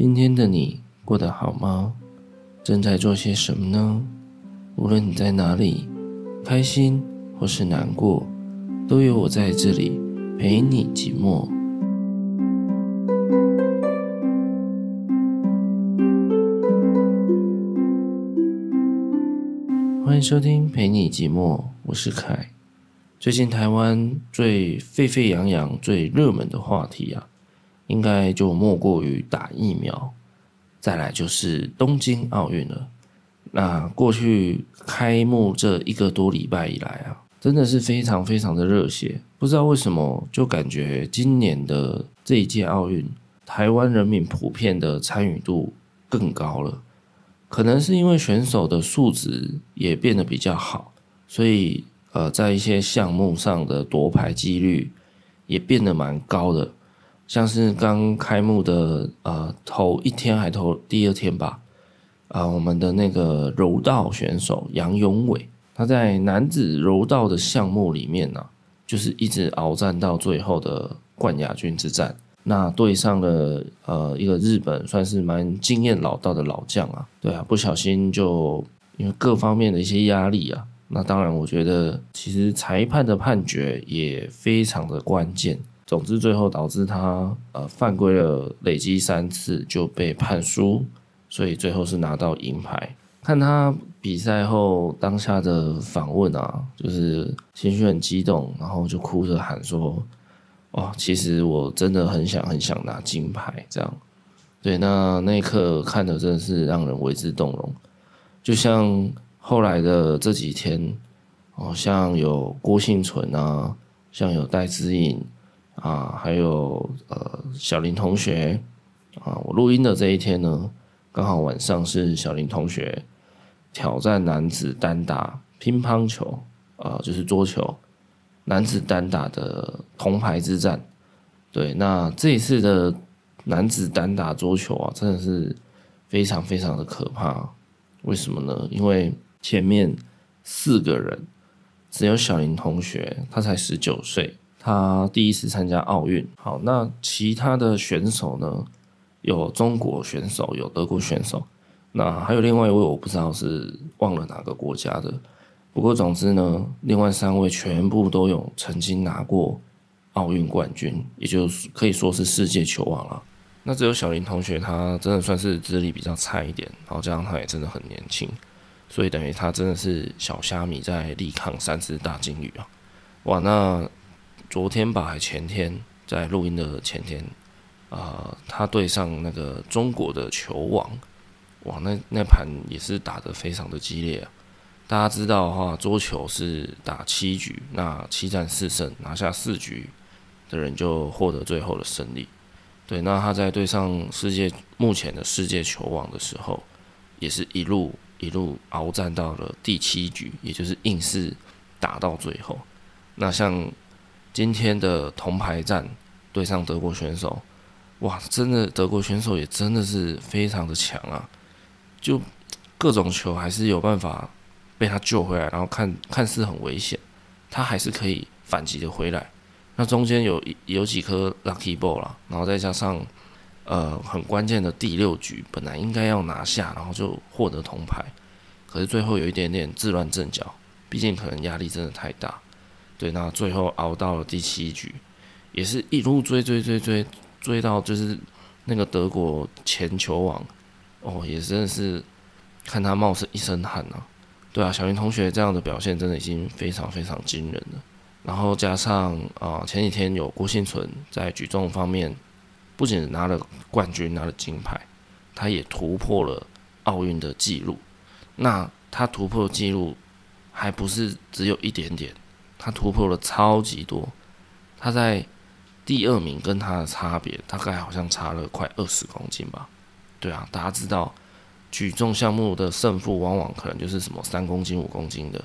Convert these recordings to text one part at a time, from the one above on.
今天的你过得好吗？正在做些什么呢？无论你在哪里，开心或是难过，都有我在这里陪你寂寞。欢迎收听陪你寂寞，我是凯。最近台湾最沸沸扬扬、最热门的话题啊。应该就莫过于打疫苗，再来就是东京奥运了。那过去开幕这一个多礼拜以来啊，真的是非常非常的热血。不知道为什么，就感觉今年的这一届奥运，台湾人民普遍的参与度更高了。可能是因为选手的素质也变得比较好，所以呃，在一些项目上的夺牌几率也变得蛮高的。像是刚开幕的呃头一天还头第二天吧，啊、我们的那个柔道选手杨永伟，他在男子柔道的项目里面呢、就是一直鏖战到最后的冠亚军之战，那对上了呃一个日本算是蛮经验老道的老将啊，对啊，不小心就因为各方面的一些压力啊，那当然我觉得其实裁判的判决也非常的关键。总之，最后导致他呃犯规了，累积三次就被判输，所以最后是拿到银牌。看他比赛后当下的访问啊，就是情绪很激动，然后就哭着喊说：“哦，其实我真的很想很想拿金牌。”这样，对，那那一刻看的真的是让人为之动容。就像后来的这几天，哦，像有郭婞淳啊，像有戴资颖。啊，还有呃，小林同学啊，我录音的这一天呢，刚好晚上是小林同学挑战男子单打乒乓球啊，就是桌球男子单打的铜牌之战。对，那这一次的男子单打桌球啊，真的是非常非常的可怕。为什么呢？因为前面四个人只有小林同学，他才十九岁。他第一次参加奥运，好，那其他的选手呢？有中国选手，有德国选手，那还有另外一位我不知道是忘了哪个国家的。不过总之呢，另外三位全部都有曾经拿过奥运冠军，也就是可以说是世界球王了。那只有小林同学，他真的算是资历比较菜一点，然后加上他也真的很年轻，所以等于他真的是小虾米在力抗三只大鲸鱼啊！哇，那。昨天吧，还前天，在录音的前天，啊、他对上那个中国的球王，哇，那那盘也是打得非常的激烈啊。大家知道的话，桌球是打七局，那七战四胜，拿下四局的人就获得最后的胜利。对，那他在对上世界目前的世界球王的时候，也是一路一路鏖战到了第七局，也就是硬是打到最后。那像。今天的铜牌战对上德国选手，哇，真的德国选手也真的是非常的强啊！就各种球还是有办法被他救回来，然后看看似很危险，他还是可以反击的回来。那中间有有几颗 lucky ball 啦，然后再加上呃很关键的第六局，本来应该要拿下，然后就获得铜牌，可是最后有一点点自乱阵脚，毕竟可能压力真的太大。对，那最后熬到了第七局，也是一路追追追追追到就是那个德国前球王，哦，也真的是看他冒一身汗呐。对啊，小林同学这样的表现真的已经非常非常惊人了。然后加上啊、前几天有郭婞淳在举重方面不仅拿了冠军，拿了金牌，他也突破了奥运的纪录。那他突破的纪录还不是只有一点点。他突破了超级多，他在第二名跟他的差别大概好像差了快二十公斤吧？对啊，大家知道举重项目的胜负往往可能就是什么三公斤、五公斤的，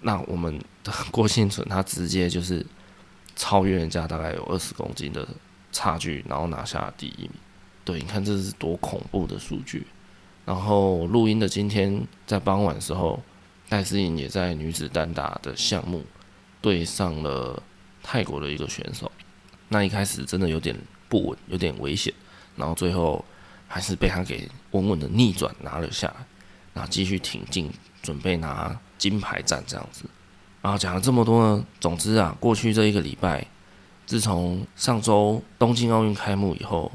那我们的 郭婞淳他直接就是超越人家大概有二十公斤的差距，然后拿下第一名。对，你看这是多恐怖的数据。然后录音的今天在傍晚的时候，戴思颖也在女子单打的项目。对上了泰国的一个选手，那一开始真的有点不稳，有点危险，然后最后还是被他给稳稳的逆转拿了下来，然后继续挺进，准备拿金牌战这样子。然后讲了这么多呢，总之啊，过去这一个礼拜，自从上周东京奥运开幕以后，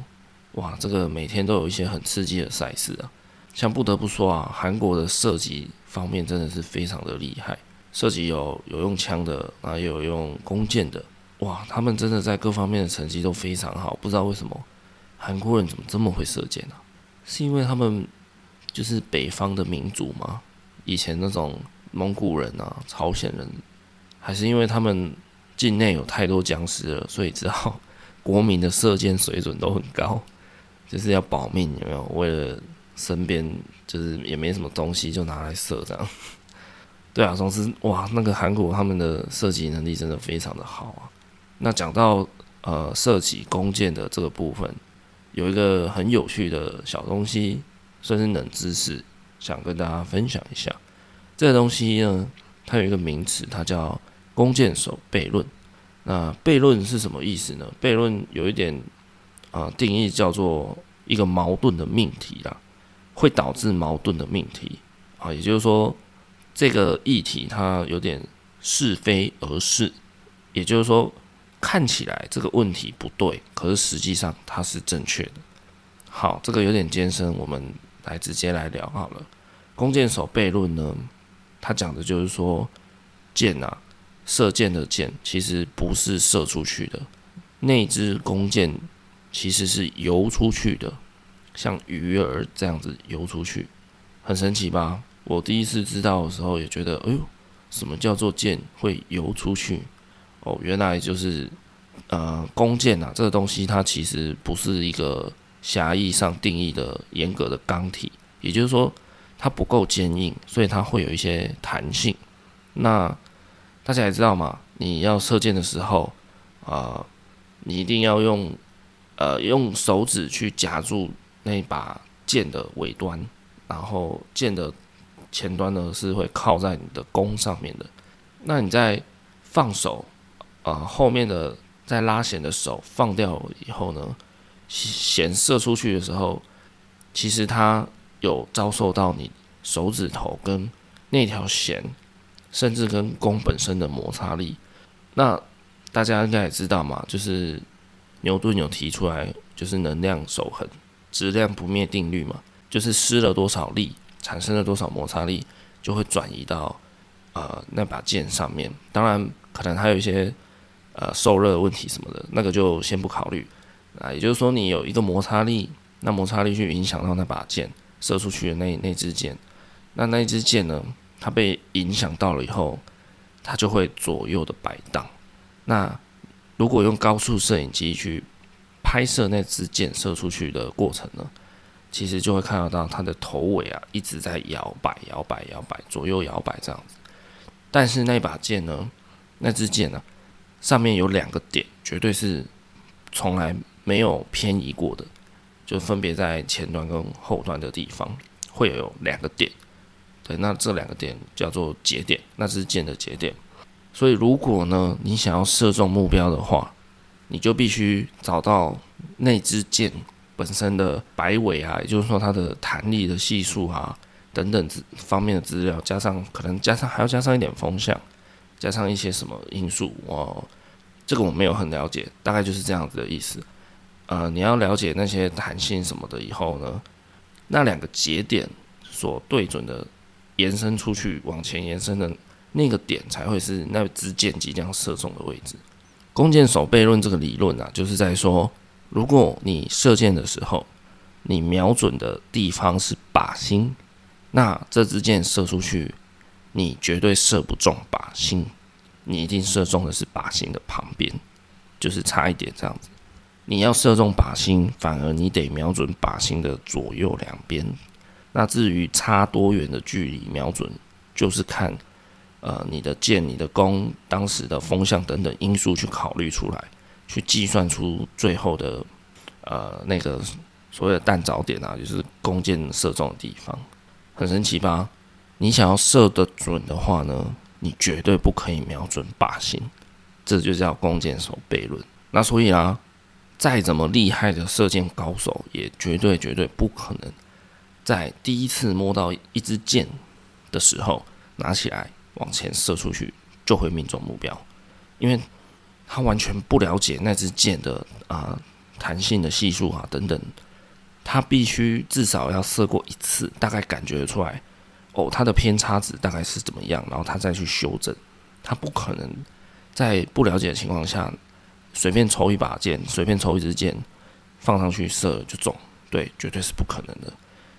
哇，这个每天都有一些很刺激的赛事啊。像不得不说啊，韩国的射击方面真的是非常的厉害，涉及有有用枪的，啊，也有用弓箭的，哇，他们真的在各方面的成绩都非常好。不知道为什么韩国人怎么这么会射箭呢？是因为他们就是北方的民族吗？以前那种蒙古人啊、朝鲜人，还是因为他们境内有太多僵尸了，所以知道 国民的射箭水准都很高，就是要保命，有没有？为了身边就是也没什么东西，就拿来射这样。对啊，总之哇，那个韩国他们的射击能力真的非常的好啊。那讲到呃射击弓箭的这个部分，有一个很有趣的小东西，算是冷知识，想跟大家分享一下。这个东西呢，它有一个名词，它叫弓箭手悖论。那悖论是什么意思呢？悖论有一点啊、定义叫做一个矛盾的命题啦。会导致矛盾的命题啊，也就是说，这个议题它有点是非而是，也就是说，看起来这个问题不对，可是实际上它是正确的。好，这个有点艰深，我们来直接来聊好了。弓箭手悖论呢，它讲的就是说，箭啊，射箭的箭其实不是射出去的，那支弓箭其实是游出去的。像鱼儿这样子游出去，很神奇吧？我第一次知道的时候也觉得，哎呦，什么叫做箭会游出去？哦，原来就是呃，弓箭啊，这个东西它其实不是一个狭义上定义的严格的钢体，也就是说它不够坚硬，所以它会有一些弹性。那大家也知道嘛，你要射箭的时候啊，呃，你一定要用呃用手指去夹住。那把箭的尾端，然后箭的前端呢是会靠在你的弓上面的。那你在放手，啊、呃，后面的在拉弦的手放掉以后呢，弦射出去的时候，其实它有遭受到你手指头跟那条弦，甚至跟弓本身的摩擦力。那大家应该也知道嘛，就是牛顿有提出来，就是能量守恒。质量不灭定律嘛，就是施了多少力，产生了多少摩擦力，就会转移到呃那把剑上面。当然，可能还有一些呃受热的问题什么的，那个就先不考虑啊。也就是说，你有一个摩擦力，那摩擦力去影响到那把剑射出去的那那支箭，那那支箭呢，它被影响到了以后，它就会左右的摆荡。那如果用高速摄影机去拍摄那支箭射出去的过程呢，其实就会看得到它的头尾啊一直在摇摆、摇摆、摇摆，左右摇摆这样子。但是那把剑呢，那支箭呢，上面有两个点，绝对是从来没有偏移过的，就分别在前端跟后端的地方会有两个点。对，那这两个点叫做节点，那支箭的节点。所以如果呢，你想要射中目标的话，你就必须找到那支箭本身的摆尾啊，也就是说它的弹力的系数啊等等方面的资料，加上可能加上还要加上一点风向，加上一些什么因素哦，这个我没有很了解，大概就是这样子的意思。呃，你要了解那些弹性什么的以后呢，那两个节点所对准的延伸出去往前延伸的那个点，才会是那支箭即将射中的位置。弓箭手悖论这个理论啊，就是在说，如果你射箭的时候，你瞄准的地方是靶心，那这支箭射出去，你绝对射不中靶心，你一定射中的是靶心的旁边，就是差一点这样子。你要射中靶心，反而你得瞄准靶心的左右两边。那至于差多远的距离瞄准，就是看。呃，你的箭、你的弓，当时的风向等等因素去考虑出来，去计算出最后的呃那个所谓的弹着点啊，就是弓箭射中的地方，很神奇吧？你想要射得准的话呢，你绝对不可以瞄准靶心，这就叫弓箭手悖论。那所以啊，再怎么厉害的射箭高手，也绝对绝对不可能在第一次摸到一支箭的时候，拿起来往前射出去就会命中目标，因为他完全不了解那支箭的啊弹性的系数啊等等，他必须至少要射过一次，大概感觉得出来哦，它的偏差值大概是怎么样，然后他再去修正，他不可能在不了解的情况下。随便抽一把箭，随便抽一支箭，放上去射就中，对，绝对是不可能的。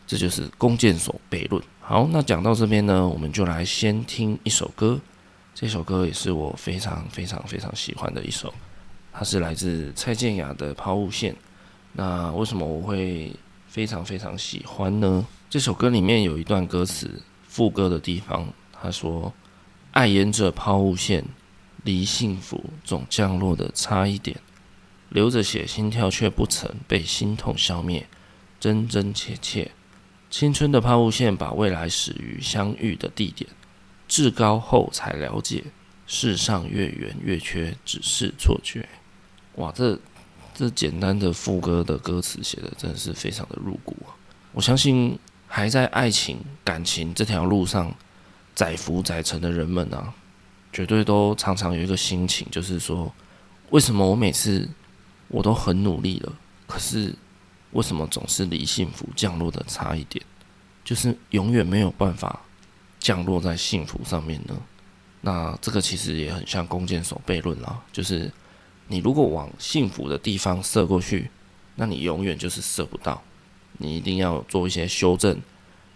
这就是弓箭手悖论。好，那讲到这边呢，我们就来先听一首歌。这首歌也是我非常非常非常喜欢的一首，它是来自蔡健雅的《抛物线》。那为什么我会非常非常喜欢呢？这首歌里面有一段歌词，副歌的地方，他说：“爱沿着抛物线。”离幸福总降落的差一点，流着血，心跳却不曾被心痛消灭，真真切切。青春的抛物线把未来始于相遇的地点，至高后才了解，世上越圆越缺，只是错觉。哇，这这简单的副歌的歌词写的真的是非常的入骨啊！我相信还在爱情感情这条路上载浮载沉的人们啊。绝对都常常有一个心情，就是说，为什么我每次我都很努力了，可是为什么总是离幸福降落的差一点，就是永远没有办法降落在幸福上面呢？那这个其实也很像弓箭手悖论啦，就是你如果往幸福的地方射过去，那你永远就是射不到，你一定要做一些修正，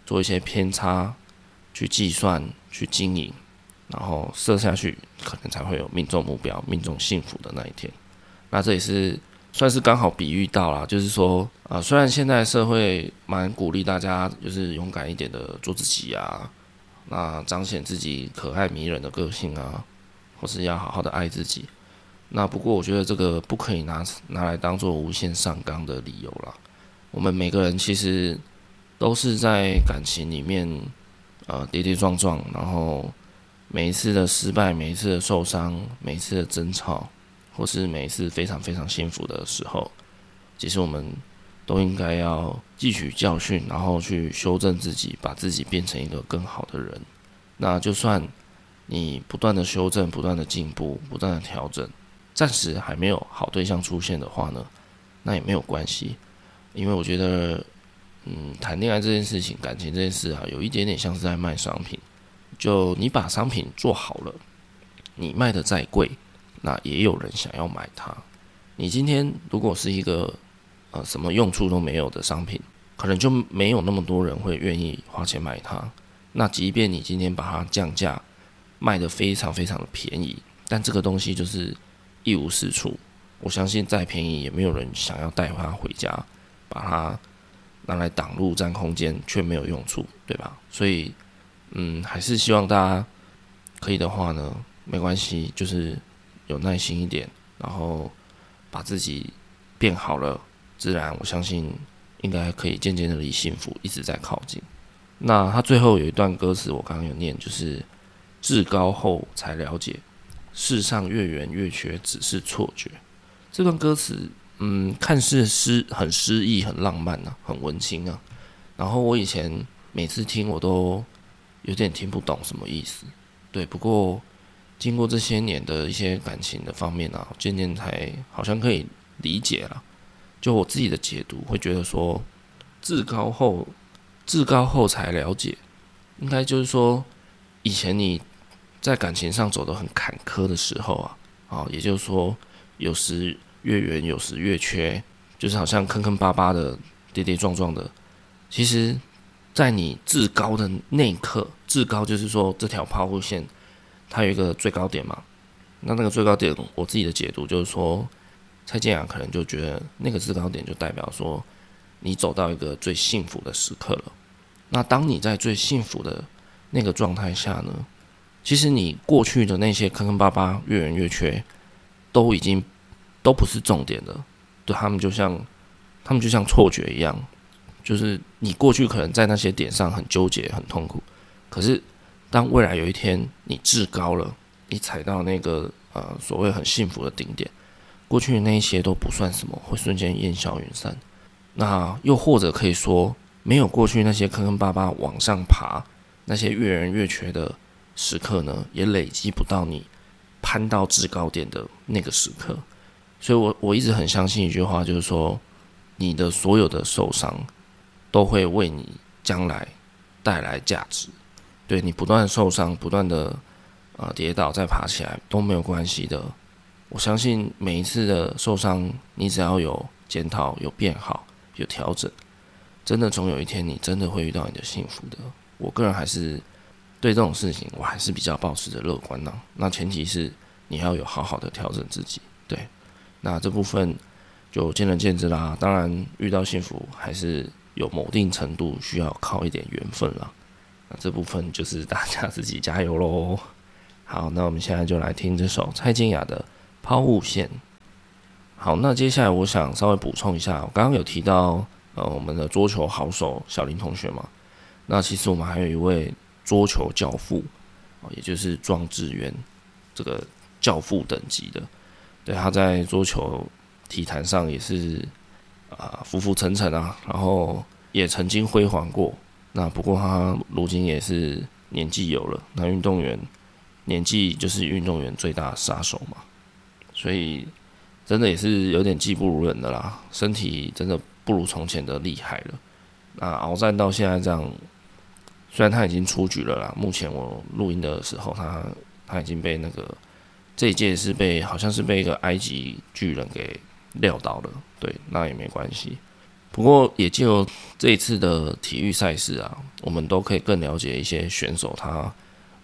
做一些偏差，去计算，去经营。然后射下去，可能才会有命中目标、命中幸福的那一天。那这也是算是刚好比喻到啦，就是说啊、虽然现在社会蛮鼓励大家就是勇敢一点的做自己啊，那彰显自己可爱迷人的个性啊，或是要好好的爱自己。那不过我觉得这个不可以拿拿来当做无限上纲的理由啦。我们每个人其实都是在感情里面呃跌跌撞撞，然后。每一次的失败，每一次的受伤，每一次的争吵，或是每一次非常非常幸福的时候，其实我们都应该要汲取教训，然后去修正自己，把自己变成一个更好的人。那就算你不断的修正、不断的进步、不断的调整，暂时还没有好对象出现的话呢，那也没有关系，因为我觉得，嗯，谈恋爱这件事情、感情这件事啊，有一点点像是在卖商品。就你把商品做好了，你卖的再贵，那也有人想要买它。你今天如果是一个呃什么用处都没有的商品，可能就没有那么多人会愿意花钱买它。那即便你今天把它降价，卖得非常非常的便宜，但这个东西就是一无是处。我相信再便宜也没有人想要带它回家，把它拿来挡路占空间却没有用处，对吧？所以。嗯，还是希望大家可以的话呢，没关系，就是有耐心一点，然后把自己变好了，自然我相信应该可以渐渐的离幸福一直在靠近。那他最后有一段歌词，我刚刚有念，就是至高后才了解，世上越圆越缺，只是错觉。这段歌词，嗯，看似诗很诗意、很浪漫啊，很文青啊。然后我以前每次听我都。有点听不懂什么意思，对。不过经过这些年的一些感情的方面啊，渐渐才好像可以理解了。就我自己的解读，会觉得说，至高后，至高后才了解，应该就是说，以前你在感情上走得很坎坷的时候啊，啊，也就是说，有时越圆，有时越缺，就是好像坑坑巴巴的、跌跌撞撞的，其实。在你至高的那一刻，至高就是说这条抛物线，它有一个最高点嘛。那那个最高点，我自己的解读就是说，蔡健雅可能就觉得那个制高点就代表说，你走到一个最幸福的时刻了。那当你在最幸福的那个状态下呢，其实你过去的那些坑坑巴巴、越圆越缺，都已经都不是重点了。对，他们就像他们就像错觉一样。就是你过去可能在那些点上很纠结、很痛苦，可是当未来有一天你至高了，你踩到那个呃所谓很幸福的顶点，过去的那一些都不算什么，会瞬间烟消云散。那又或者可以说，没有过去那些坑坑巴巴往上爬，那些越人越缺的时刻呢，也累积不到你攀到制高点的那个时刻。所以我我一直很相信一句话，就是说，你的所有的受伤都会为你将来带来价值。对，你不断受伤，不断的呃跌倒再爬起来都没有关系的。我相信每一次的受伤，你只要有检讨、有变好、有调整，真的总有一天你真的会遇到你的幸福的。我个人还是对这种事情，我还是比较抱持着乐观的。那前提是你要有好好的调整自己。对，那这部分就见仁见智啦。当然，遇到幸福还是有某定程度需要靠一点缘分啦。那这部分就是大家自己加油喽。好，那我们现在就来听这首蔡健雅的。抛物线。好，那接下来我想稍微补充一下，我刚刚有提到呃我们的桌球好手小林同学嘛，那其实我们还有一位桌球教父，也就是庄智渊这个教父等级的，对，他在桌球体坛上也是啊浮浮沉沉啊，然后也曾经辉煌过，那不过他如今也是年纪有了，那运动员年纪就是运动员最大的杀手嘛。所以，真的也是有点技不如人的啦，身体真的不如从前的厉害了。那鏖战到现在这样，虽然他已经出局了啦，目前我录音的时候，他他已经被那个这一届是被好像是被一个埃及巨人给撂倒了。对，那也没关系。不过也借由这一次的体育赛事啊，我们都可以更了解一些选手他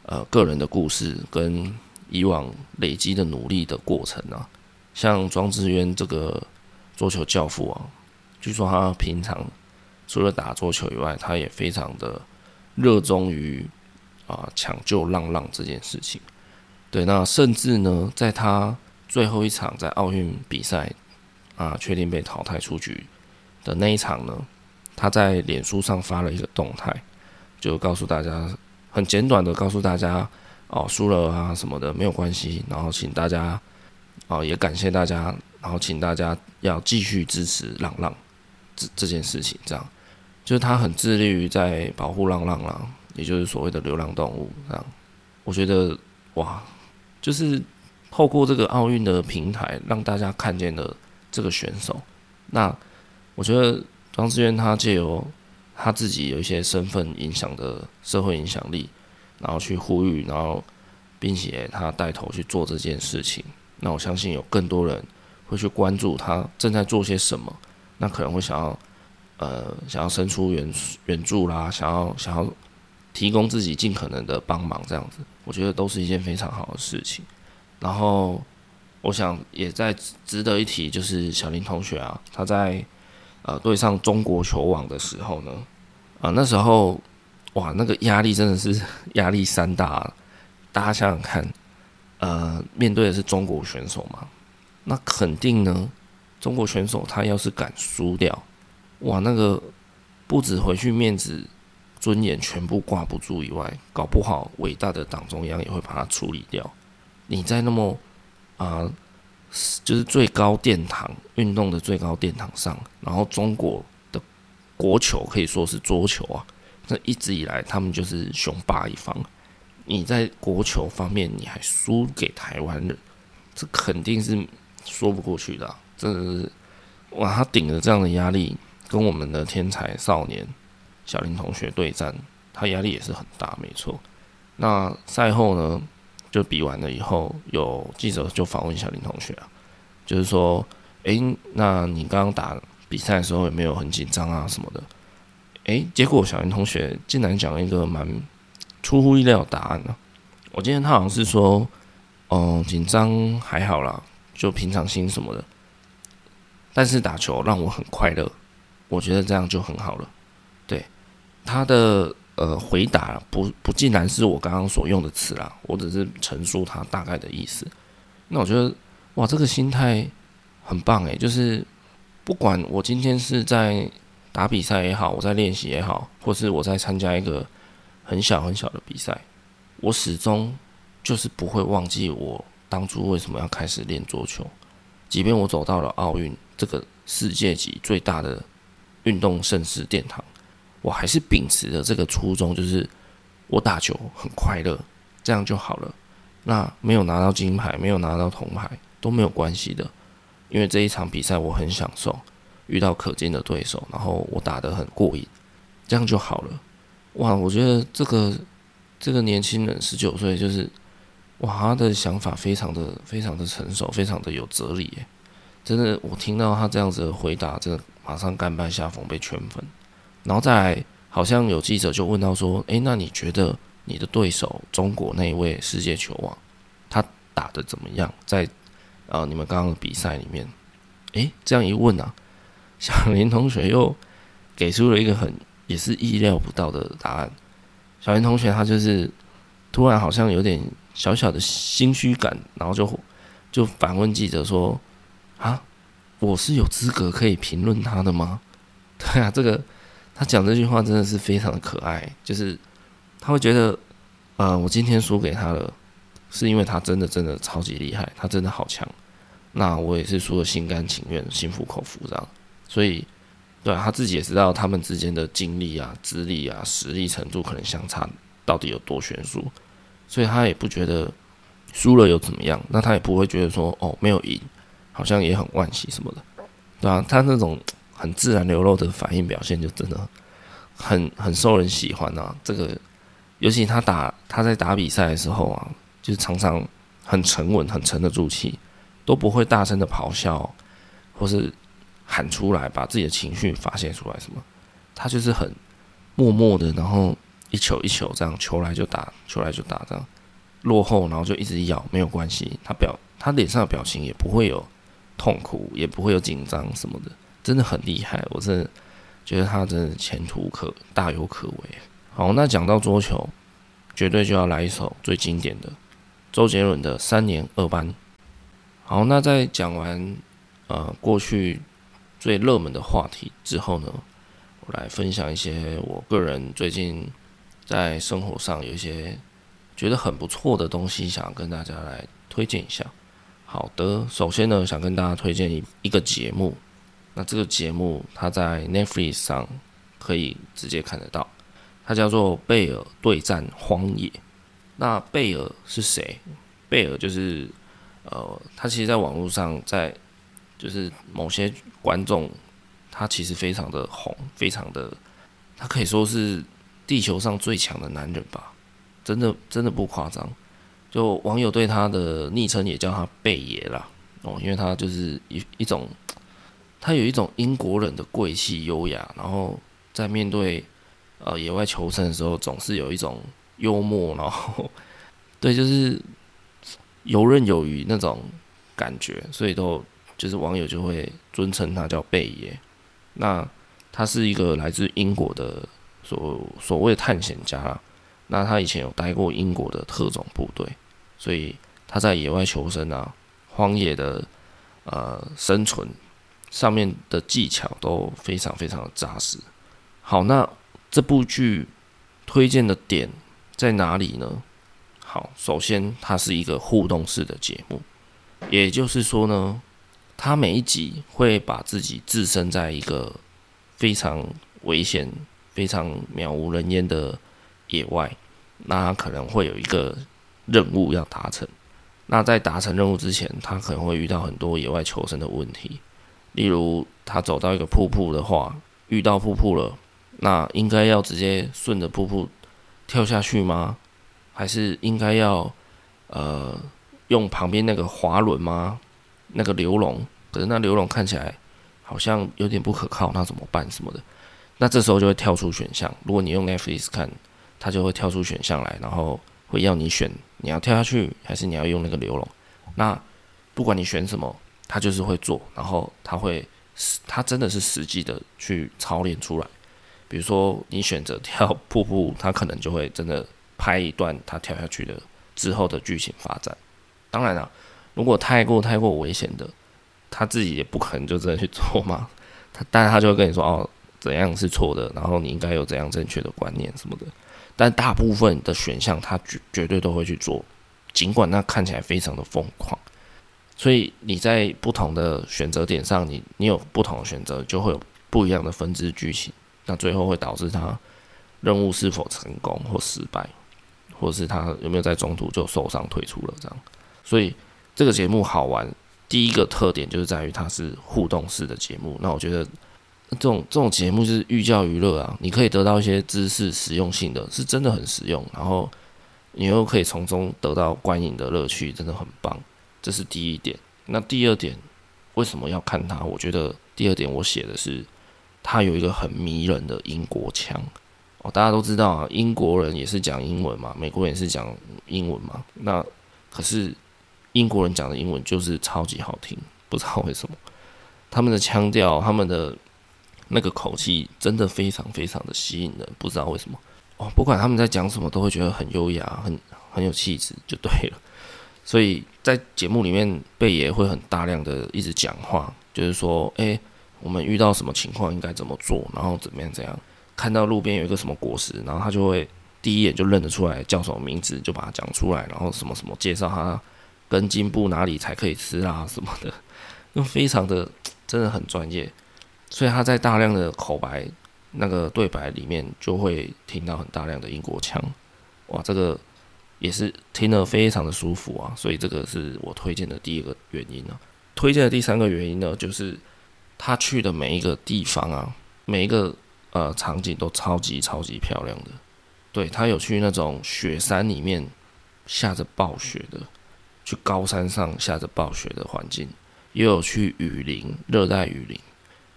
呃个人的故事跟。以往累积的努力的过程啊，像庄智渊这个桌球教父啊，据说他平常除了打桌球以外，他也非常的热衷于啊抢救浪浪这件事情。对，那甚至呢，在他最后一场在奥运比赛啊确定被淘汰出局的那一场呢，他在脸书上发了一个动态，就告诉大家，很简短的告诉大家。哦，输了啊什么的没有关系，然后请大家，哦也感谢大家，然后请大家要继续支持浪浪这这件事情，这样就是他很致力于在保护浪浪啦，也就是所谓的流浪动物这样。我觉得哇，就是透过这个奥运的平台让大家看见了这个选手，那我觉得庄智渊他借由他自己有一些身份影响的社会影响力。然后去呼吁，然后并且他带头去做这件事情。那我相信有更多人会去关注他正在做些什么。那可能会想要呃想要伸出援援助啦，想要想要提供自己尽可能的帮忙这样子。我觉得都是一件非常好的事情。然后我想也在值得一提，就是小林同学啊，他在呃对上中国球网的时候呢，啊、那时候。哇，那个压力真的是 压力山大，大家想想看，呃，面对的是中国选手嘛，那肯定呢，中国选手他要是敢输掉，哇，那个不止回去面子、尊严全部挂不住以外，搞不好伟大的党中央也会把他处理掉。你在那么啊、就是最高殿堂运动的最高殿堂上，然后中国的国球可以说是桌球啊。这一直以来，他们就是雄霸一方。你在国球方面，你还输给台湾人，这肯定是说不过去的啊。真的是，哇！他顶着这样的压力，跟我们的天才少年小林同学对战，他压力也是很大，没错。那赛后呢，就比完了以后，有记者就访问小林同学啊，就是说，诶，那你刚刚打比赛的时候有没有很紧张啊什么的？诶，结果小林同学竟然讲了一个蛮出乎意料的答案、啊。我记得他好像是说，嗯，紧张还好啦，就平常心什么的。但是打球让我很快乐，我觉得这样就很好了。对，他的呃回答不不竟然是我刚刚所用的词啦，我只是陈述他大概的意思。那我觉得哇，这个心态很棒诶，就是不管我今天是在。打比赛也好，我在练习也好，或是我在参加一个很小很小的比赛，我始终就是不会忘记我当初为什么要开始练桌球。即便我走到了奥运这个世界级最大的运动盛事殿堂，我还是秉持着这个初衷，就是我打球很快乐，这样就好了。那没有拿到金牌，没有拿到铜牌都没有关系的，因为这一场比赛我很享受，遇到可敬的对手，然后我打得很过瘾，这样就好了。哇，我觉得这个这个年轻人十九岁，就是哇，他的想法非常的非常的成熟，非常的有哲理耶。真的，我听到他这样子的回答，真的马上甘拜下风，被圈粉。然后再来，好像有记者就问到说：“诶，那你觉得？”你的对手中国那一位世界球王，他打得怎么样？在呃你们刚刚的比赛里面，诶，这样一问啊，小林同学又给出了一个很也是意料不到的答案。小林同学他就是突然好像有点小小的心虚感，然后就就反问记者说：“啊，我是有资格可以评论他的吗？” 对啊，这个他讲这句话真的是非常的可爱，就是。他会觉得，呃，我今天输给他了，是因为他真的真的超级厉害，他真的好强。那我也是输的心甘情愿、心服口服这样。所以，对啊，他自己也知道他们之间的经历啊、资历啊、实力程度可能相差到底有多悬殊，所以他也不觉得输了又怎么样。那他也不会觉得说，哦，没有赢，好像也很惋惜什么的，对啊，他那种很自然流露的反应表现，就真的很很受人喜欢啊。这个。尤其他打他在打比赛的时候啊，就是常常很沉稳、很沉得住气，都不会大声的咆哮，或是喊出来把自己的情绪发泄出来什么。他就是很默默的，然后一球一球这样，球来就打，球来就打这样。落后然后就一直咬，没有关系。他表他脸上的表情也不会有痛苦，也不会有紧张什么的，真的很厉害。我真的觉得他真的前途可大有可为。好，那讲到桌球，绝对就要来一首最经典的周杰伦的《三年二班》。好，那在讲完呃过去最热门的话题之后呢，我来分享一些我个人最近在生活上有一些觉得很不错的东西，想跟大家来推荐一下。好的，首先呢，想跟大家推荐一一个节目，那这个节目它在 Netflix 上可以直接看得到。它叫做贝尔对战荒野。那贝尔是谁？贝尔就是呃，他其实在网络上，在就是某些观众，他其实非常的红，非常的，他可以说是地球上最强的男人吧，真的真的不夸张。就网友对他的昵称也叫他贝爷啦，哦，因为他就是一一种，他有一种英国人的贵气优雅，然后在面对。呃，野外求生的时候，总是有一种幽默，然后对，就是游刃有余那种感觉，所以都就是网友就会尊称他叫贝爷。那他是一个来自英国的所所谓探险家，那他以前有待过英国的特种部队，所以他在野外求生啊，荒野的呃生存上面的技巧都非常非常的扎实。好，那。这部剧推荐的点在哪里呢？好，首先它是一个互动式的节目，也就是说呢，他每一集会把自己置身在一个非常危险、非常渺无人烟的野外，那他可能会有一个任务要达成。那在达成任务之前，他可能会遇到很多野外求生的问题，例如他走到一个瀑布的话，遇到瀑布了。那应该要直接顺着瀑布跳下去吗？还是应该要呃用旁边那个滑轮吗？那个流龙，可是那刘龙看起来好像有点不可靠，那怎么办什么的？那这时候就会跳出选项。如果你用 Netflix 看，它就会跳出选项来，然后会要你选你要跳下去，还是你要用那个刘龙。那不管你选什么，它就是会做，然后它会它真的是实际的去操练出来。比如说，你选择跳瀑布，他可能就会真的拍一段他跳下去的之后的剧情发展。当然了，如果太过太过危险的，他自己也不可能就真的去做嘛。他，但是他就会跟你说哦，怎样是错的，然后你应该有怎样正确的观念什么的。但大部分的选项他绝绝对都会去做，尽管那看起来非常的疯狂。所以你在不同的选择点上，你你有不同的选择，就会有不一样的分支剧情，那最后会导致他任务是否成功或失败，或是他有没有在中途就受伤退出了这样。所以这个节目好玩，第一个特点就是在于它是互动式的节目。那我觉得这种这种节目就是寓教于乐啊，你可以得到一些知识实用性的，是真的很实用，然后你又可以从中得到观影的乐趣，真的很棒。这是第一点。那第二点，为什么要看它？我觉得第二点我写的是，它有一个很迷人的英国腔哦。大家都知道啊，英国人也是讲英文嘛，美国人也是讲英文嘛。那可是英国人讲的英文就是超级好听，不知道为什么，他们的腔调，他们的那个口气，真的非常非常的吸引人。不知道为什么哦，不管他们在讲什么，都会觉得很优雅，很很有气质，就对了。所以在节目里面，贝爷会很大量的一直讲话，就是说，诶、我们遇到什么情况应该怎么做，然后怎么样怎样。看到路边有一个什么果实，然后他就会第一眼就认得出来叫什么名字，就把它讲出来，然后什么什么介绍他根茎部哪里才可以吃啊什么的，那非常的真的很专业。所以他在大量的口白那个对白里面，就会听到很大量的英国腔，哇，这个。也是听得非常的舒服啊，所以这个是我推荐的第一个原因呢、啊。推荐的第三个原因呢，就是他去的每一个地方啊，每一个呃场景都超级超级漂亮的。对，他有去那种雪山里面下着暴雪的，去高山上下着暴雪的环境，也有去雨林、热带雨林，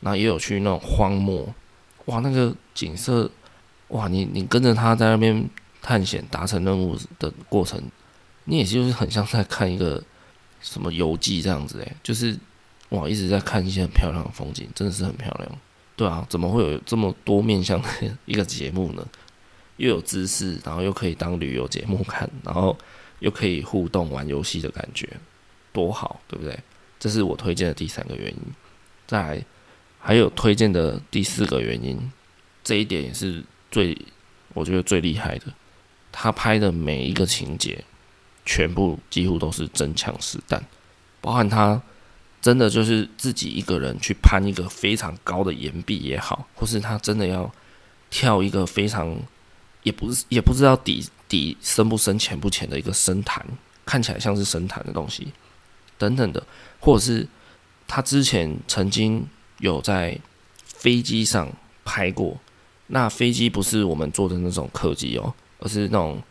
那也有去那种荒漠，哇，那个景色，哇，你你跟着他在那边。探险达成任务的过程，你也就是很像在看一个什么游记这样子诶，就是哇，一直在看一些很漂亮的风景，真的是很漂亮。对啊，怎么会有这么多面向的一个节目呢？又有知识，然后又可以当旅游节目看，然后又可以互动玩游戏的感觉，多好，对不对？这是我推荐的第三个原因。再来，还有推荐的第四个原因，这一点也是最我觉得最厉害的。他拍的每一个情节，全部几乎都是真枪实弹，包含他真的就是自己一个人去攀一个非常高的岩壁也好，或是他真的要跳一个非常也不是也不知道底底深不深浅不浅的一个深潭，看起来像是深潭的东西等等的，或者是他之前曾经有在飞机上拍过，那飞机不是我们坐的那种客机哦。而是那种，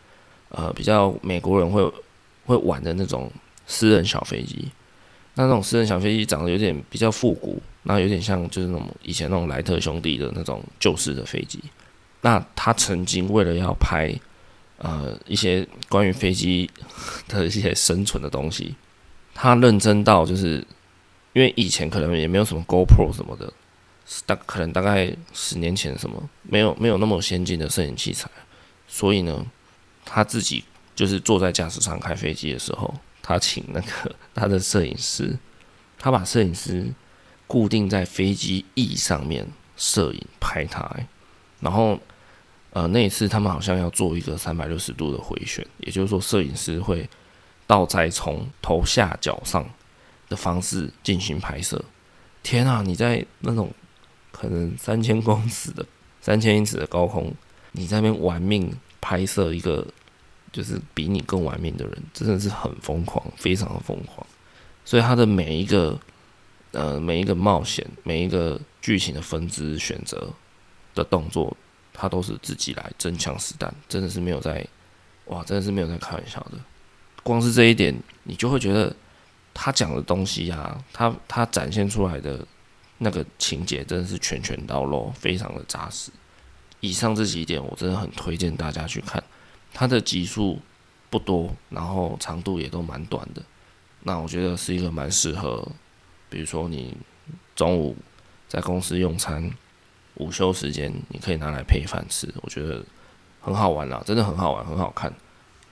呃，比较美国人会会玩的那种私人小飞机。那那种私人小飞机长得有点比较复古，那有点像就是那种以前那种莱特兄弟的那种旧式的飞机。那他曾经为了要拍呃一些关于飞机的一些生存的东西，他认真到就是因为以前可能也没有什么 GoPro 什么的，大可能大概十年前什么没有没有那么先进的摄影器材。所以呢，他自己就是坐在驾驶舱开飞机的时候，他请那个 他的摄影师，他把摄影师固定在飞机翼上面摄影拍他，然后呃那一次他们好像要做一个三百六十度的回旋，也就是说摄影师会倒栽从头下脚上的方式进行拍摄。天啊，你在那种可能三千公尺的三千英尺的高空。你在那边玩命拍摄一个，就是比你更玩命的人，真的是很疯狂，非常的疯狂。所以他的每一个，呃，每一个冒险，每一个剧情的分支选择的动作，他都是自己来，真枪实弹，真的是没有在，哇，真的是没有在开玩笑的。光是这一点，你就会觉得他讲的东西啊，他他展现出来的那个情节，真的是拳拳到肉，非常的扎实。以上这几点，我真的很推荐大家去看。它的集数不多，然后长度也都蛮短的。那我觉得是一个蛮适合，比如说你中午在公司用餐，午休时间你可以拿来配饭吃。我觉得很好玩啦，真的很好玩，很好看。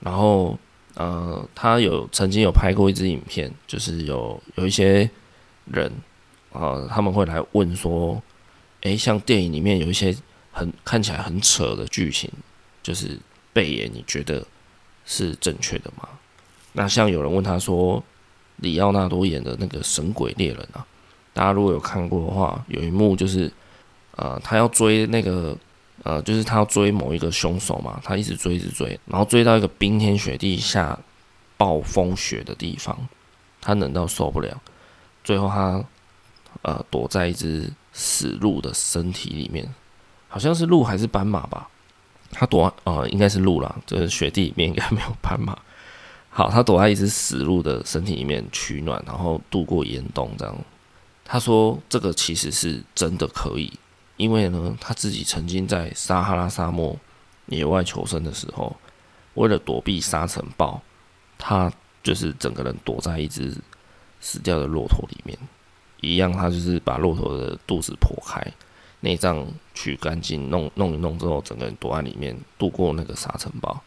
然后呃，他有曾经有拍过一支影片，就是有有一些人啊、他们会来问说，诶，像电影里面有一些。很看起来很扯的剧情，就是贝爷，你觉得是正确的吗？那像有人问他说：“李奥纳多演的那个《神鬼猎人》啊，大家如果有看过的话，有一幕就是，呃，他要追那个，呃，就是他要追某一个凶手嘛，他一直追，一直追，然后追到一个冰天雪地下暴风雪的地方，他冷到受不了，最后他，呃，躲在一只死鹿的身体里面，好像是鹿还是斑马吧。他躲呃，应该是鹿啦，就是雪地里面应该没有斑马。好，他躲在一只死鹿的身体里面取暖，然后度过严冬。这样，他说这个其实是真的可以，因为呢，他自己曾经在撒哈拉沙漠野外求生的时候，为了躲避沙尘暴，他就是整个人躲在一只死掉的骆驼里面，一样，他就是把骆驼的肚子剖开。内脏取干净，弄弄一弄之后，整个人躲在里面度过那个沙尘暴。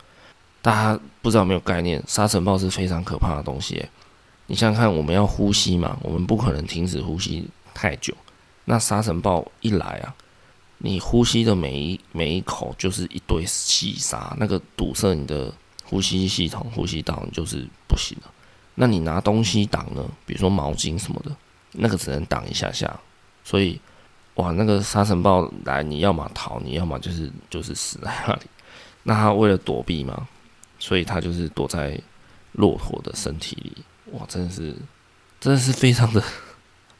大家不知道有没有概念？沙尘暴是非常可怕的东西。你想想看，我们要呼吸嘛，我们不可能停止呼吸太久。那沙尘暴一来啊，你呼吸的每一每一口就是一堆细沙，那个堵塞你的呼吸系统、呼吸道，你就是不行了。那你拿东西挡呢？比如说毛巾什么的，那个只能挡一下下。所以。哇，那个沙尘暴来，你要么逃，你要么就是就是死在那里。那他为了躲避嘛，所以他就是躲在骆驼的身体里。哇，真的是，真的是非常的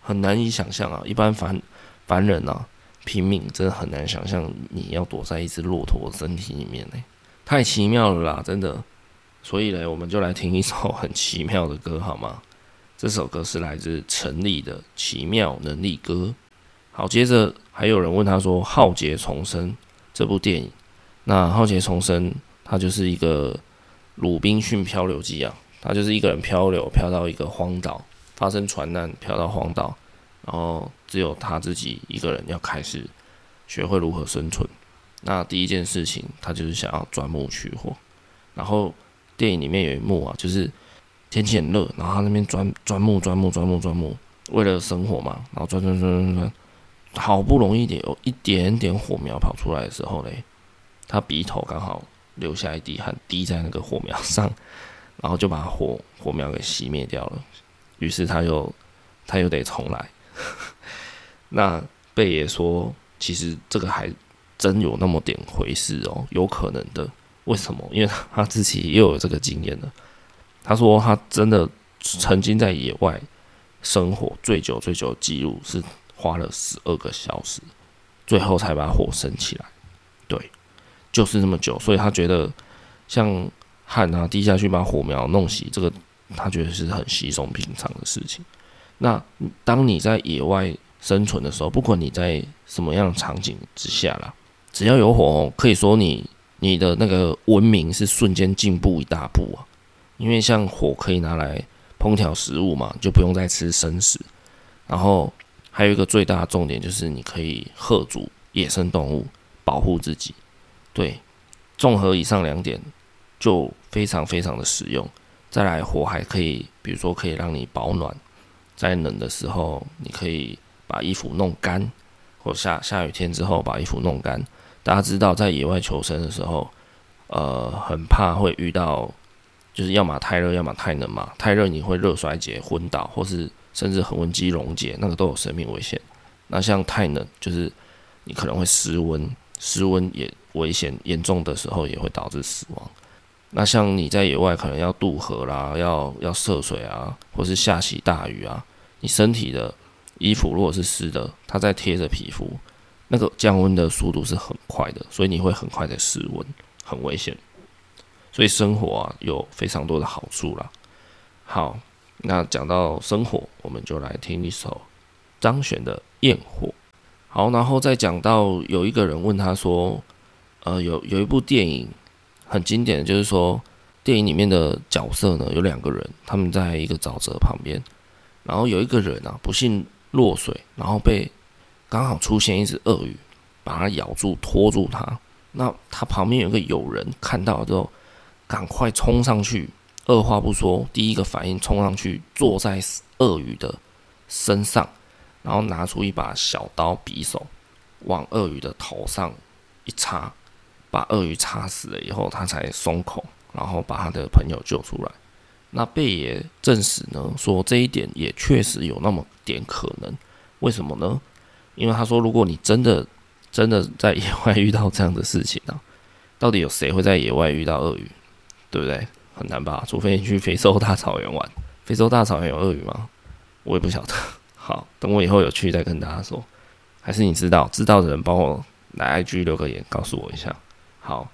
很难以想象啊！一般凡凡人啊，平民真的很难想象你要躲在一只骆驼身体里面呢，太奇妙了啦，真的。所以呢，我们就来听一首很奇妙的歌好吗？这首歌是来自陈粒的《奇妙能力歌》。好，接着还有人问他说：“浩劫重生这部电影，那浩劫重生，它就是一个鲁滨逊漂流记啊，他就是一个人漂流，漂到一个荒岛，发生船难，漂到荒岛，然后只有他自己一个人要开始学会如何生存。那第一件事情，他就是想要钻木取火。然后电影里面有一幕啊，就是天气很热，然后他那边钻钻木、钻木、钻木、钻木，为了生火嘛，然后钻钻钻钻钻。”好不容易点有一点点火苗跑出来的时候嘞，他鼻头刚好流下一滴汗滴在那个火苗上，然后就把火火苗给熄灭掉了。于是他又他又得重来。那贝爷说，其实这个还真有那么点回事哦，有可能的。为什么？因为他自己又有这个经验了。他说他真的曾经在野外生活最久最久记录是。花了十二个小时，最后才把火升起来。对，就是那么久，所以他觉得像汗啊滴下去把火苗弄熄，这个他觉得是很稀松平常的事情。那当你在野外生存的时候，不管你在什么样的场景之下啦，只要有火，可以说你你的那个文明是瞬间进步一大步啊。因为像火可以拿来烹调食物嘛，就不用再吃生食，然后。还有一个最大的重点就是，你可以吓阻野生动物，保护自己。对，综合以上两点，就非常非常的实用。再来，火还可以，比如说可以让你保暖，在冷的时候，你可以把衣服弄干，或下下雨天之后把衣服弄干。大家知道，在野外求生的时候，呃，很怕会遇到，就是要么太热，要么太冷嘛。太热你会热衰竭、昏倒，或是。甚至恒温肌溶解，那个都有生命危险。那像太冷，就是你可能会失温，失温也危险，严重的时候也会导致死亡。那像你在野外可能要渡河啦，要要涉水啊，或是下起大雨啊，你身体的衣服如果是湿的，它在贴着皮肤，那个降温的速度是很快的，所以你会很快的失温，很危险。所以生火啊，有非常多的好处啦。好。那讲到生火，我们就来听一首张悬的《焰火》。好，然后再讲到有一个人问他说：“呃，有有一部电影很经典的，就是说电影里面的角色呢，有两个人，他们在一个沼泽旁边，然后有一个人啊不幸落水，然后被刚好出现一只鳄鱼把他咬住拖住他。那他旁边有个友人看到之后，赶快冲上去。”二话不说，第一个反应冲上去，坐在鳄鱼的身上，然后拿出一把小刀、匕首，往鳄鱼的头上一插，把鳄鱼插死了以后，他才松口，然后把他的朋友救出来。那贝爷证实呢，说这一点也确实有那么点可能。为什么呢？因为他说，如果你真的真的在野外遇到这样的事情啊，到底有谁会在野外遇到鳄鱼？对不对？很难吧？除非你去非洲大草原玩。非洲大草原有鳄鱼吗？我也不晓得。好，等我以后有去再跟大家说。还是你知道？知道的人帮我来 IG 留个言，告诉我一下。好，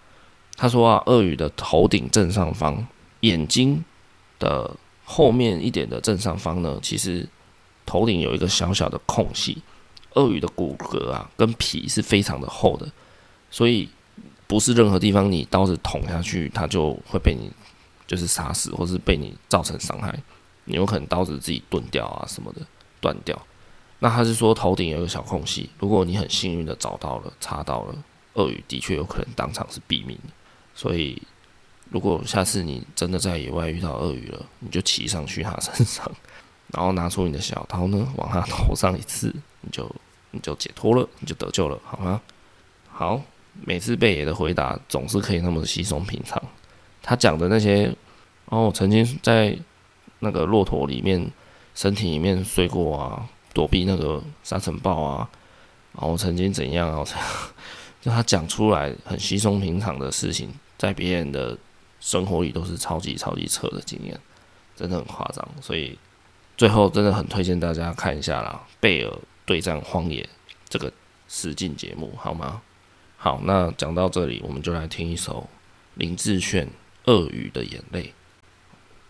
他说啊，鳄鱼的头顶正上方，眼睛的后面一点的正上方呢，其实头顶有一个小小的空隙。鳄鱼的骨骼啊，跟皮是非常的厚的，所以不是任何地方你刀子捅下去，它就会被你就是杀死，或是被你造成伤害。你有可能刀子自己钝掉啊什么的，断掉。那他是说头顶有一个小空隙，如果你很幸运的找到了、插到了，鳄鱼的确有可能当场是毙命的。所以，如果下次你真的在野外遇到鳄鱼了，你就骑上去它身上，然后拿出你的小刀呢，往它头上一刺，你就你就解脱了，你就得救了，好吗？好，每次贝爷的回答总是可以那么稀松平常。他讲的那些，哦，我曾经在那个骆驼里面身体里面睡过啊。躲避那个沙尘暴啊，然后曾经怎样啊？就他讲出来很稀松平常的事情，在别人的生活里都是超级超级扯的经验，真的很夸张。所以最后真的很推荐大家看一下啦，《贝尔对战荒野》这个实境节目，好吗？好，那讲到这里，我们就来听一首林志炫《鳄鱼的眼泪》。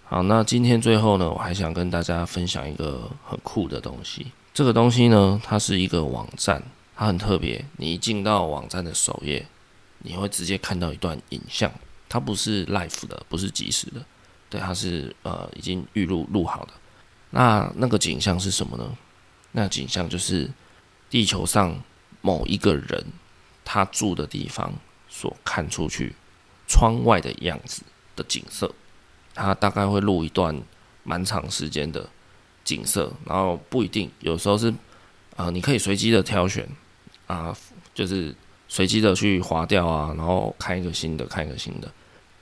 好，那今天最后呢，我还想跟大家分享一个很酷的东西。这个东西呢，它是一个网站，它很特别。你一进到网站的首页，你会直接看到一段影像，它不是 live 的，不是即时的，对，它是呃已经预录录好的。那那个景象是什么呢？那景象就是地球上某一个人他住的地方所看出去窗外的样子的景色。它大概会录一段蛮长时间的景色，然后不一定，有时候是啊、你可以随机的挑选啊、就是随机的去划掉啊，然后看一个新的，看一个新的。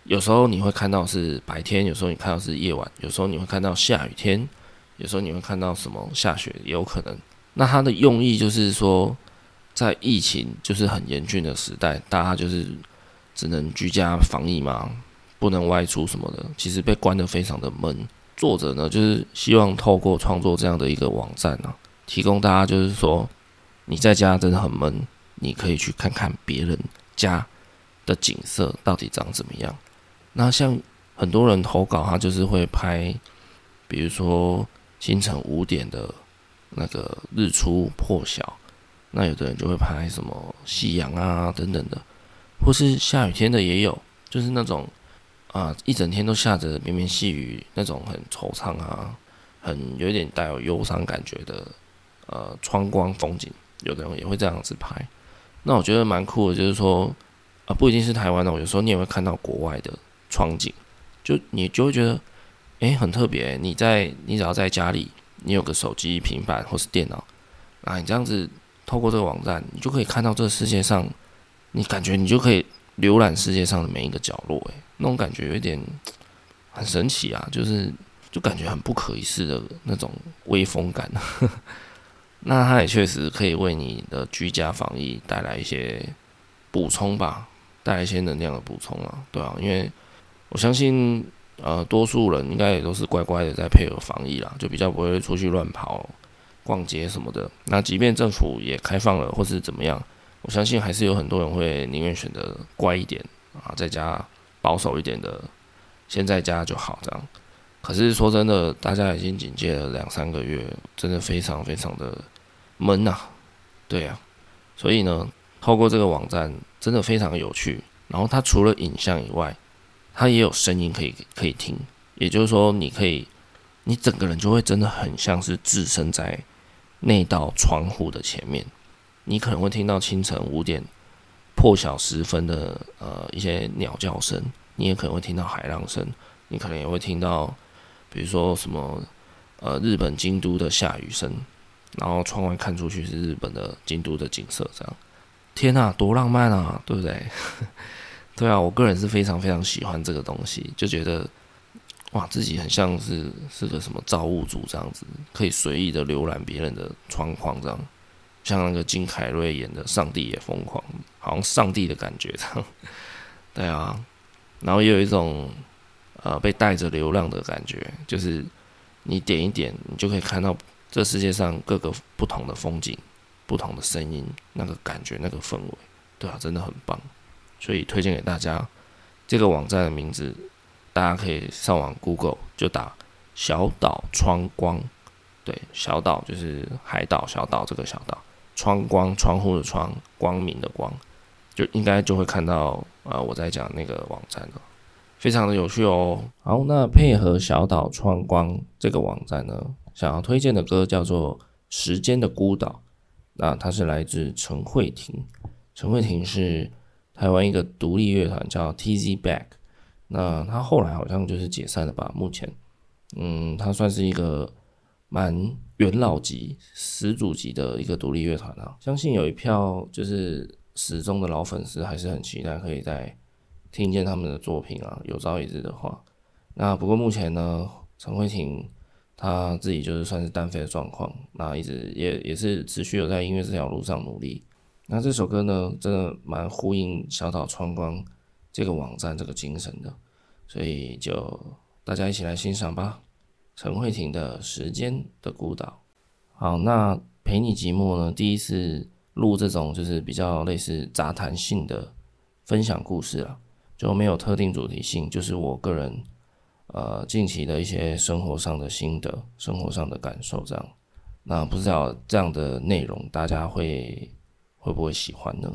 有时候你会看到是白天，有时候你看到是夜晚，有时候你会看到下雨天，有时候你会看到什么下雪，也有可能。那它的用意就是说，在疫情就是很严峻的时代，大家就是只能居家防疫嘛。不能外出什么的，其实被关得非常的闷。作者呢，就是希望透过创作这样的一个网站呢、提供大家就是说，你在家真的很闷，你可以去看看别人家的景色到底长怎么样。那像很多人投稿，他就是会拍，比如说清晨五点的那个日出破晓，那有的人就会拍什么夕阳啊等等的，或是下雨天的也有，就是那种。啊，一整天都下着绵绵细雨，那种很惆怅啊，很有点带有忧伤感觉的，呃，窗光风景，有的人也会这样子拍。那我觉得蛮酷的，就是说，啊，不一定是台湾的，有时候你也会看到国外的窗景，就你就会觉得，诶，很特别。你在你只要在家里，你有个手机、平板或是电脑，啊，你这样子透过这个网站，你就可以看到这个世界上，你感觉你就可以浏览世界上的每一个角落，诶。那种感觉有点很神奇啊，就是就感觉很不可一世的那种威风感。那它也确实可以为你的居家防疫带来一些补充吧，带来一些能量的补充啊，对啊，因为我相信呃，多数人应该也都是乖乖的在配合防疫啦，就比较不会出去乱跑、逛街什么的。那即便政府也开放了或是怎么样，我相信还是有很多人会宁愿选择乖一点啊，在家。保守一点的，先在家就好这样。可是说真的，大家已经警戒了两三个月，真的非常非常的闷呐。对呀，所以呢，透过这个网站真的非常有趣。然后它除了影像以外，它也有声音可以可以听。也就是说，你可以，你整个人就会真的很像是置身在那道窗户的前面。你可能会听到清晨五点。破晓时分的呃一些鸟叫声，你也可能会听到海浪声，你可能也会听到，比如说什么呃日本京都的下雨声，然后窗外看出去是日本的京都的景色，这样，天哪，多浪漫啊，对不对？对啊，我个人是非常非常喜欢这个东西，就觉得哇，自己很像是是个什么造物主这样子，可以随意的浏览别人的窗框这样，像那个金凯瑞演的《上帝也疯狂》，好像上帝的感觉这样。对啊，然后也有一种呃被带着流浪的感觉，就是你点一点，你就可以看到这世界上各个不同的风景、不同的声音，那个感觉、那个氛围，对啊，真的很棒，所以推荐给大家。这个网站的名字，大家可以上网 Google 就打“小岛窗光”，对，小岛就是海岛小岛这个小岛，窗光窗户的窗，光明的光，就应该就会看到啊、呃，我在讲那个网站了，非常的有趣哦。好，那配合小岛创光这个网站呢，想要推荐的歌叫做《时间的孤岛》，那它是来自陈慧婷，陈慧婷是。台湾一个独立乐团叫 Tz Back 那他后来好像就是解散了吧？目前，嗯，他算是一个蛮元老级、始祖级的一个独立乐团啊。相信有一票就是始终的老粉丝还是很期待可以在听见他们的作品啊。有朝一日的话，那不过目前呢，陈慧婷她自己就是算是单飞的状况，那一直也也是持续有在音乐这条路上努力。那这首歌呢，真的蛮呼应小岛窗光这个网站这个精神的，所以就大家一起来欣赏吧。陈慧婷的《时间的孤岛》。好，那陪你寂寞呢，第一次录这种就是比较类似杂谈性的分享故事了，就没有特定主题性，就是我个人呃近期的一些生活上的心得、生活上的感受这样。那不知道这样的内容大家会。会不会喜欢呢？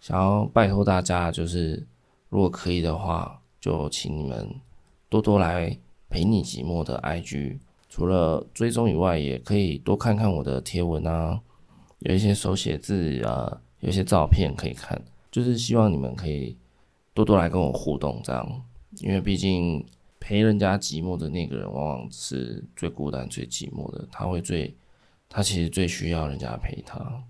想要拜托大家，就是如果可以的话，就请你们多多来陪你寂寞的 IG，除了追踪以外，也可以多看看我的贴文啊，有一些手写字啊，有一些照片可以看，就是希望你们可以多多来跟我互动，这样，因为毕竟陪人家寂寞的那个人，往往是最孤单、最寂寞的，他会最，他其实最需要人家陪他。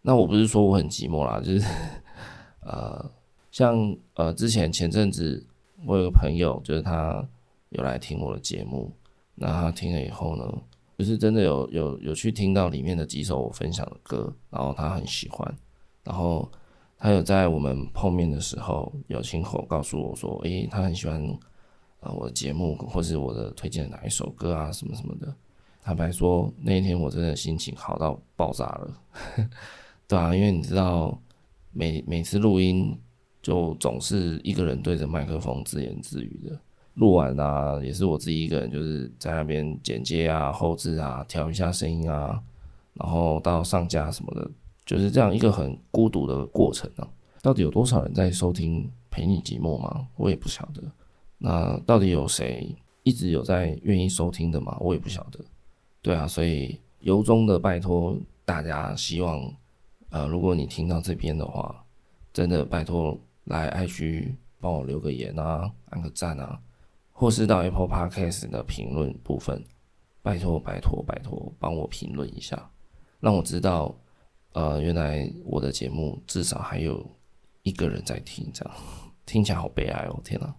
那我不是说我很寂寞啦，就是，呃，像呃之前前阵子我有个朋友，就是他有来听我的节目，那他听了以后呢，就是真的有有有去听到里面的几首我分享的歌，然后他很喜欢，然后他有在我们碰面的时候有亲口告诉我说，诶，他很喜欢呃我的节目或是我的推荐的哪一首歌啊什么什么的。坦白说，那一天我真的心情好到爆炸了。对啊，因为你知道，每每次录音就总是一个人对着麦克风自言自语的。录完啊，也是我自己一个人，就是在那边剪接啊、后置啊、调一下声音啊，然后到上架什么的，就是这样一个很孤独的过程啊。到底有多少人在收听《陪你寂寞》吗？我也不晓得。那到底有谁一直有在愿意收听的吗？我也不晓得。对啊，所以由衷的拜托大家，希望。呃，如果你听到这边的话，真的拜托来 IG 帮我留个言啊，按个赞啊，或是到 Apple Podcast 的评论部分，拜托拜托拜托帮我评论一下，让我知道，呃，原来我的节目至少还有一个人在听，这样 听起来好悲哀哦，天哪！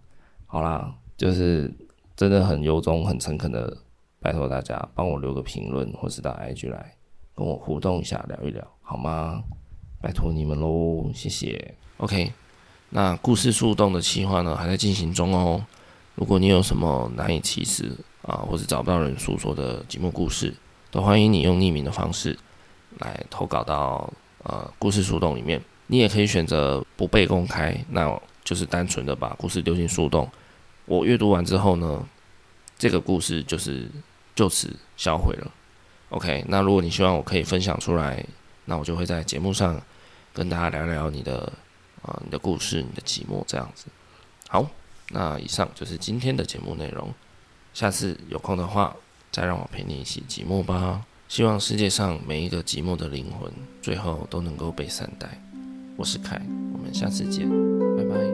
好啦，就是真的很由衷、很诚恳的拜托大家帮我留个评论，或是到 IG 来跟我互动一下，聊一聊。好吗？拜托你们喽，谢谢。OK，那故事树洞的企划呢，还在进行中哦。如果你有什么难以启齿啊，或者找不到人诉说的节目故事，都欢迎你用匿名的方式来投稿到呃故事树洞里面。你也可以选择不被公开，那就是单纯的把故事丢进树洞。我阅读完之后呢，这个故事就是就此销毁了。OK，那如果你希望我可以分享出来。那我就会在节目上跟大家聊聊你的啊、你的故事，你的寂寞这样子。好，那以上就是今天的节目内容。下次有空的话，再让我陪你一起寂寞吧。希望世界上每一个寂寞的灵魂，最后都能够被善待。我是凯，我们下次见。拜拜